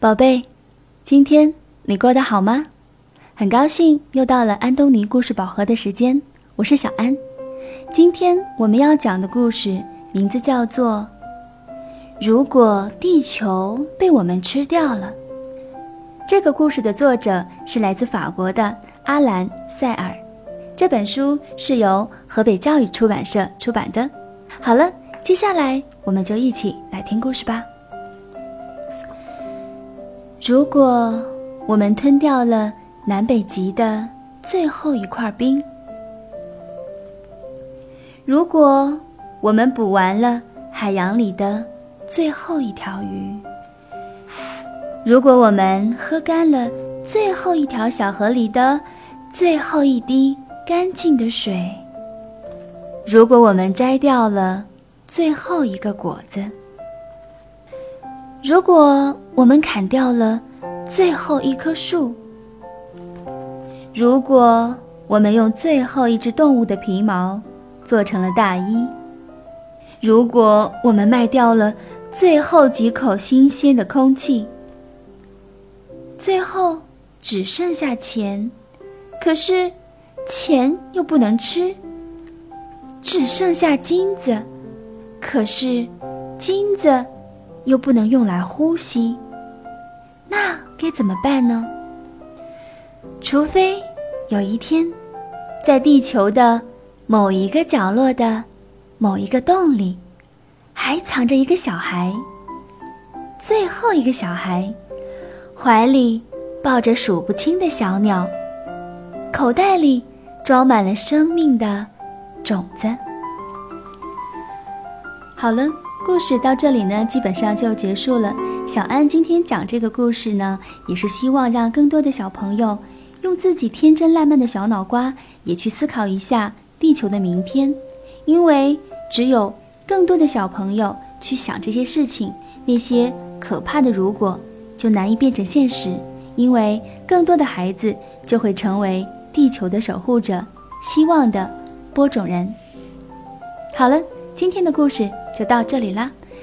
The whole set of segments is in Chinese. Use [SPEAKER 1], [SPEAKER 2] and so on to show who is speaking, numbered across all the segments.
[SPEAKER 1] 宝贝，今天你过得好吗？很高兴又到了安东尼故事宝盒的时间，我是小安。今天我们要讲的故事名字叫做《如果地球被我们吃掉了》。这个故事的作者是来自法国的阿兰·塞尔，这本书是由河北教育出版社出版的。好了，接下来我们就一起来听故事吧。如果我们吞掉了南北极的最后一块冰，如果我们捕完了海洋里的最后一条鱼，如果我们喝干了最后一条小河里的最后一滴干净的水，如果我们摘掉了最后一个果子，如果我们砍掉了最后一棵树，如果我们用最后一只动物的皮毛做成了大衣，如果我们卖掉了最后几口新鲜的空气，最后只剩下钱，可是钱又不能吃；只剩下金子，可是金子又不能用来呼吸。那该怎么办呢？除非有一天，在地球的某一个角落的某一个洞里，还藏着一个小孩。最后一个小孩，怀里抱着数不清的小鸟，口袋里装满了生命的种子。好了。故事到这里呢，基本上就结束了。小安今天讲这个故事呢，也是希望让更多的小朋友用自己天真烂漫的小脑瓜，也去思考一下地球的明天。因为只有更多的小朋友去想这些事情，那些可怕的如果就难以变成现实。因为更多的孩子就会成为地球的守护者，希望的播种人。好了。今天的故事就到这里啦！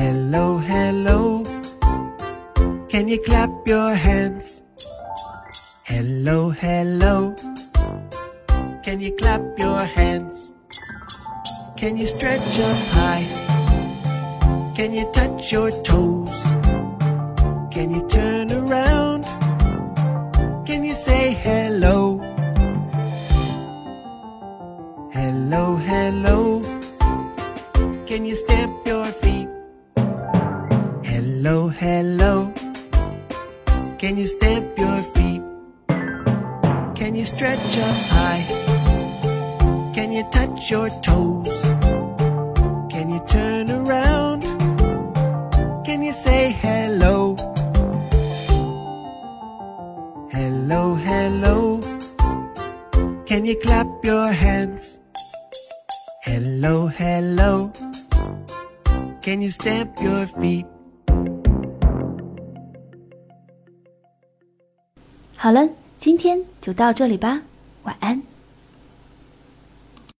[SPEAKER 2] Hello, hello. Can you clap your hands? Hello, hello. Can you clap your hands? Can you stretch up high? Can you touch your toes? Can you turn around? Can you say hello? Hello, hello. Can you stamp your? Hello, hello. Can you stamp your feet? Can you stretch up high? Can you touch your toes? Can you turn around? Can you say hello? Hello, hello. Can you clap your hands? Hello, hello. Can you stamp your feet?
[SPEAKER 1] 好了，今天就到这里吧，晚安。